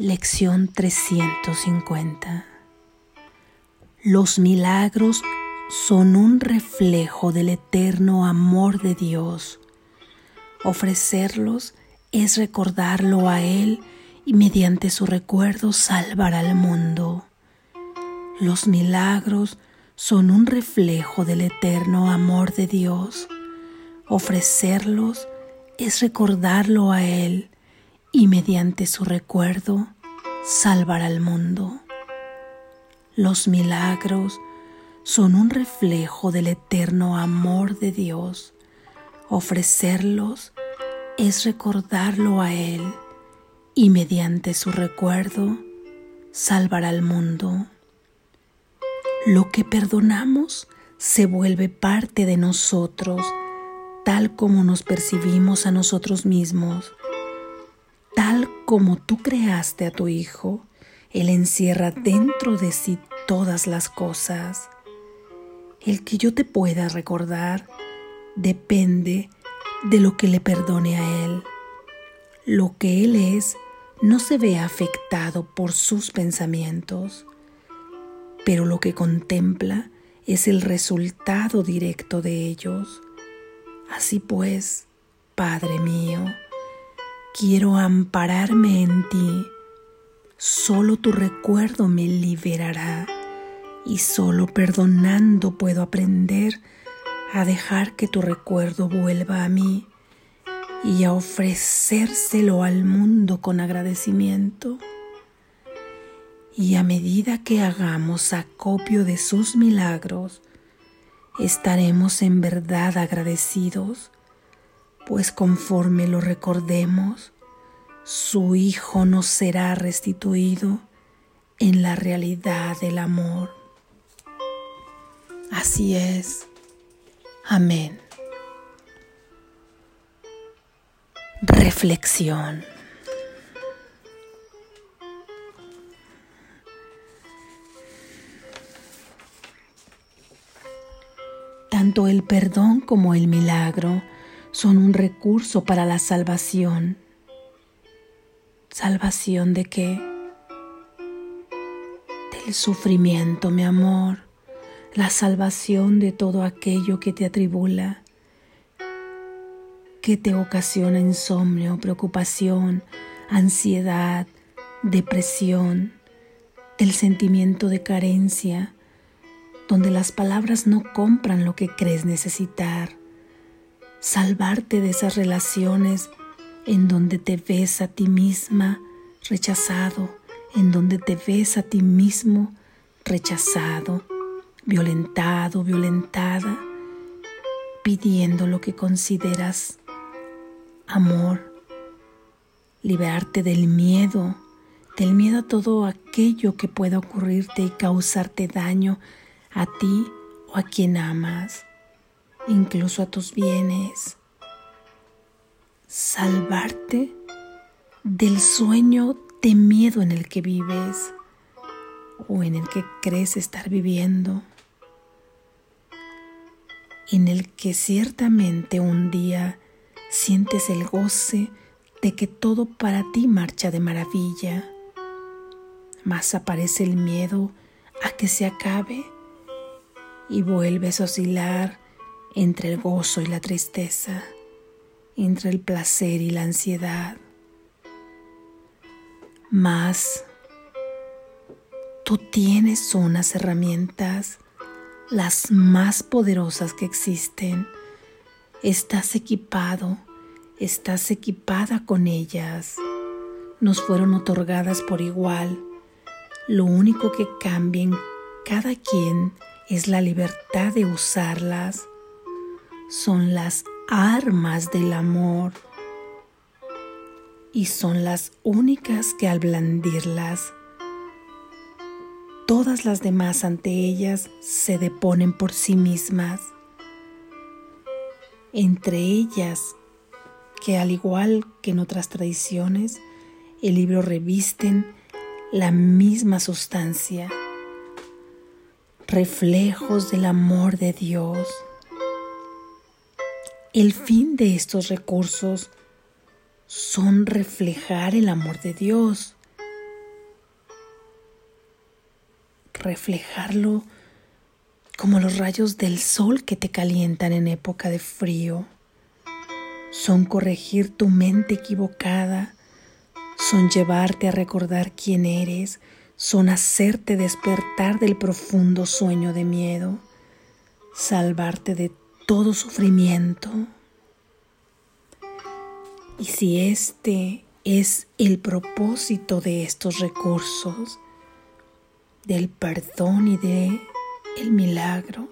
Lección 350 Los milagros son un reflejo del eterno amor de Dios. Ofrecerlos es recordarlo a Él y mediante su recuerdo salvar al mundo. Los milagros son un reflejo del eterno amor de Dios. Ofrecerlos es recordarlo a Él y mediante su recuerdo salvar al mundo. Los milagros son un reflejo del eterno amor de Dios. Ofrecerlos es recordarlo a Él y mediante su recuerdo salvar al mundo. Lo que perdonamos se vuelve parte de nosotros, tal como nos percibimos a nosotros mismos como tú creaste a tu Hijo, Él encierra dentro de sí todas las cosas. El que yo te pueda recordar depende de lo que le perdone a Él. Lo que Él es no se ve afectado por sus pensamientos, pero lo que contempla es el resultado directo de ellos. Así pues, Padre mío, Quiero ampararme en ti. Solo tu recuerdo me liberará y solo perdonando puedo aprender a dejar que tu recuerdo vuelva a mí y a ofrecérselo al mundo con agradecimiento. Y a medida que hagamos acopio de sus milagros, estaremos en verdad agradecidos pues conforme lo recordemos, su Hijo nos será restituido en la realidad del amor. Así es. Amén. Reflexión. Tanto el perdón como el milagro son un recurso para la salvación. ¿Salvación de qué? Del sufrimiento, mi amor, la salvación de todo aquello que te atribula, que te ocasiona insomnio, preocupación, ansiedad, depresión, del sentimiento de carencia, donde las palabras no compran lo que crees necesitar salvarte de esas relaciones en donde te ves a ti misma rechazado, en donde te ves a ti mismo rechazado, violentado, violentada, pidiendo lo que consideras amor, liberarte del miedo, del miedo a todo aquello que pueda ocurrirte y causarte daño a ti o a quien amas incluso a tus bienes, salvarte del sueño de miedo en el que vives o en el que crees estar viviendo, en el que ciertamente un día sientes el goce de que todo para ti marcha de maravilla, mas aparece el miedo a que se acabe y vuelves a oscilar entre el gozo y la tristeza, entre el placer y la ansiedad. Mas tú tienes unas herramientas, las más poderosas que existen. Estás equipado, estás equipada con ellas. Nos fueron otorgadas por igual. Lo único que cambia en cada quien es la libertad de usarlas son las armas del amor y son las únicas que al blandirlas, todas las demás ante ellas se deponen por sí mismas. Entre ellas, que al igual que en otras tradiciones, el libro revisten la misma sustancia, reflejos del amor de Dios el fin de estos recursos son reflejar el amor de Dios reflejarlo como los rayos del sol que te calientan en época de frío. Son corregir tu mente equivocada, son llevarte a recordar quién eres, son hacerte despertar del profundo sueño de miedo, salvarte de todo sufrimiento. Y si este es el propósito de estos recursos, del perdón y de el milagro,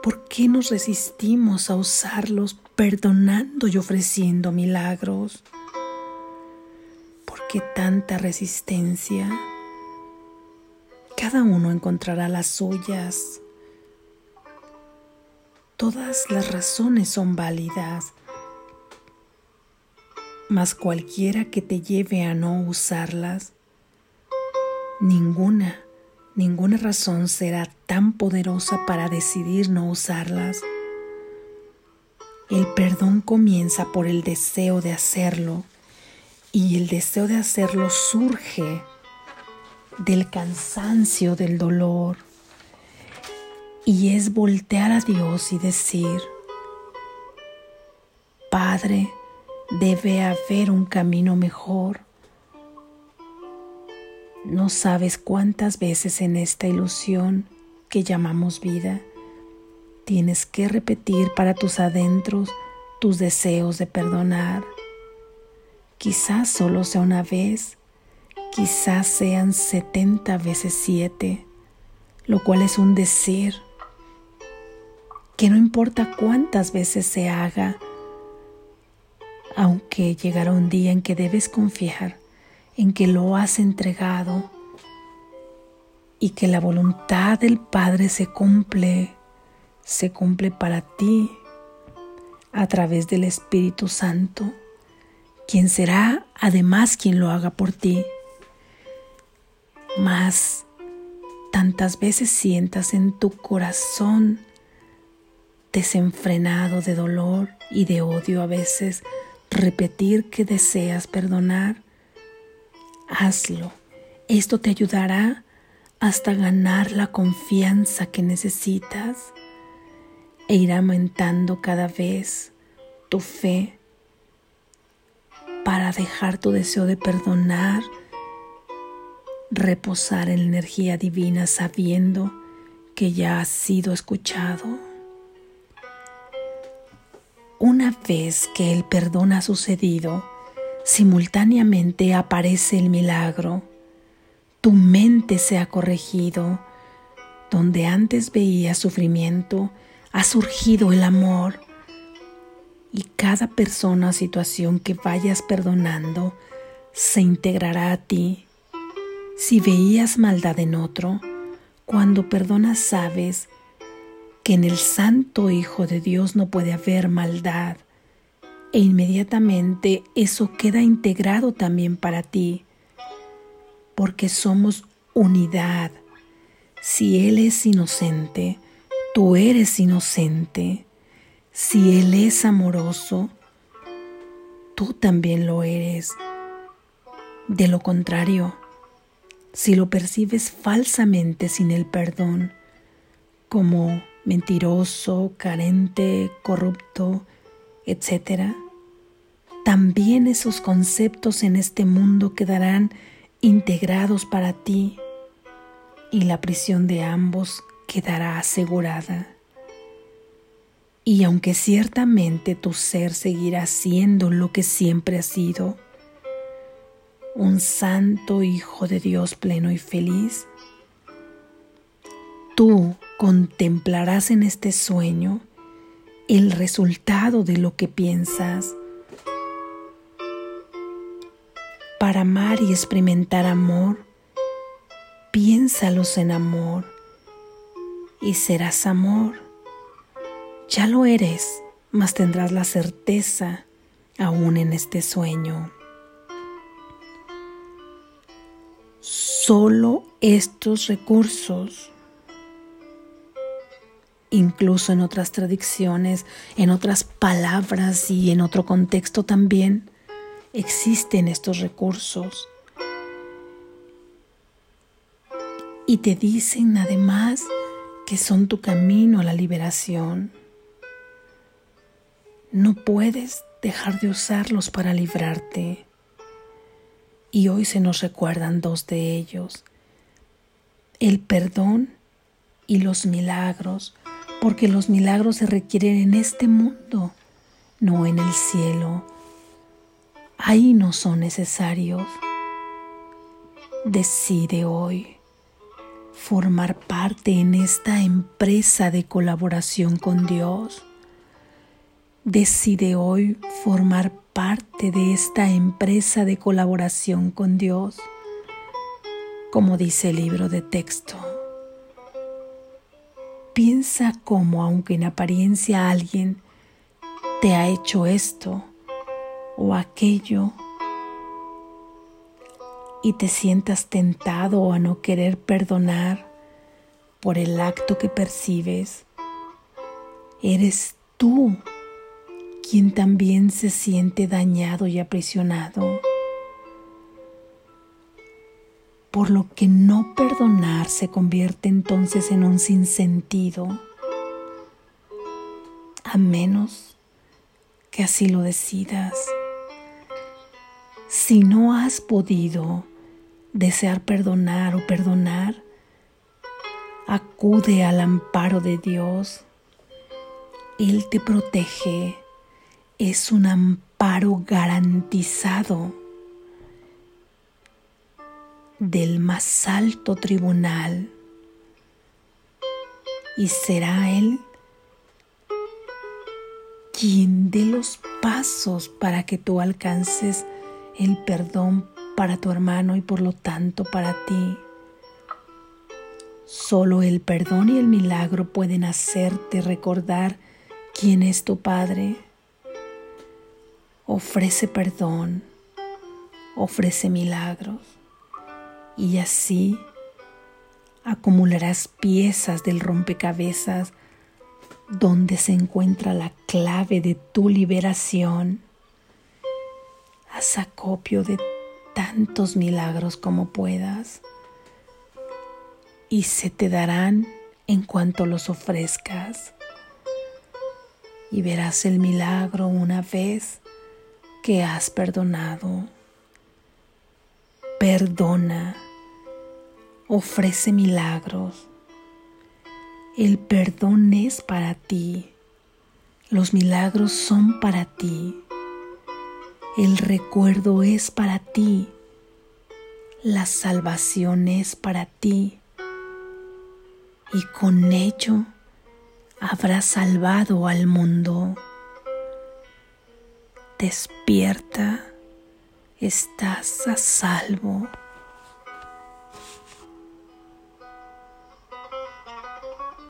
¿por qué nos resistimos a usarlos perdonando y ofreciendo milagros? qué tanta resistencia? Cada uno encontrará las suyas. Todas las razones son válidas, mas cualquiera que te lleve a no usarlas, ninguna, ninguna razón será tan poderosa para decidir no usarlas. El perdón comienza por el deseo de hacerlo y el deseo de hacerlo surge del cansancio, del dolor. Y es voltear a Dios y decir, Padre, debe haber un camino mejor. No sabes cuántas veces en esta ilusión que llamamos vida tienes que repetir para tus adentros tus deseos de perdonar Quizás solo sea una vez, quizás sean 70 veces 7, lo cual es un decir que no importa cuántas veces se haga, aunque llegará un día en que debes confiar en que lo has entregado y que la voluntad del Padre se cumple, se cumple para ti a través del Espíritu Santo quien será además quien lo haga por ti. Mas tantas veces sientas en tu corazón desenfrenado de dolor y de odio a veces repetir que deseas perdonar, hazlo. Esto te ayudará hasta ganar la confianza que necesitas e irá aumentando cada vez tu fe para dejar tu deseo de perdonar reposar en la energía divina sabiendo que ya has sido escuchado. Una vez que el perdón ha sucedido, simultáneamente aparece el milagro. Tu mente se ha corregido. Donde antes veía sufrimiento, ha surgido el amor y cada persona o situación que vayas perdonando se integrará a ti. Si veías maldad en otro, cuando perdonas sabes que en el Santo Hijo de Dios no puede haber maldad e inmediatamente eso queda integrado también para ti, porque somos unidad. Si Él es inocente, tú eres inocente. Si Él es amoroso, tú también lo eres. De lo contrario, si lo percibes falsamente sin el perdón, como mentiroso, carente, corrupto, etc., también esos conceptos en este mundo quedarán integrados para ti y la prisión de ambos quedará asegurada. Y aunque ciertamente tu ser seguirá siendo lo que siempre ha sido, un santo Hijo de Dios pleno y feliz, tú contemplarás en este sueño el resultado de lo que piensas. Para amar y experimentar amor, piénsalos en amor y serás amor ya lo eres, mas tendrás la certeza aún en este sueño. Solo estos recursos, incluso en otras tradiciones, en otras palabras y en otro contexto también, existen estos recursos. y te dicen además que son tu camino a la liberación. No puedes dejar de usarlos para librarte. Y hoy se nos recuerdan dos de ellos, el perdón y los milagros, porque los milagros se requieren en este mundo, no en el cielo. Ahí no son necesarios. Decide hoy formar parte en esta empresa de colaboración con Dios. Decide hoy formar parte de esta empresa de colaboración con Dios, como dice el libro de texto. Piensa cómo, aunque en apariencia alguien te ha hecho esto o aquello, y te sientas tentado a no querer perdonar por el acto que percibes, eres tú quien también se siente dañado y aprisionado. Por lo que no perdonar se convierte entonces en un sinsentido, a menos que así lo decidas. Si no has podido desear perdonar o perdonar, acude al amparo de Dios. Él te protege. Es un amparo garantizado del más alto tribunal. Y será Él quien dé los pasos para que tú alcances el perdón para tu hermano y por lo tanto para ti. Solo el perdón y el milagro pueden hacerte recordar quién es tu Padre. Ofrece perdón, ofrece milagros y así acumularás piezas del rompecabezas donde se encuentra la clave de tu liberación haz acopio de tantos milagros como puedas y se te darán en cuanto los ofrezcas. Y verás el milagro una vez que has perdonado. Perdona, ofrece milagros. El perdón es para ti. Los milagros son para ti. El recuerdo es para ti. La salvación es para ti. Y con ello habrás salvado al mundo. Despierta, estás a salvo.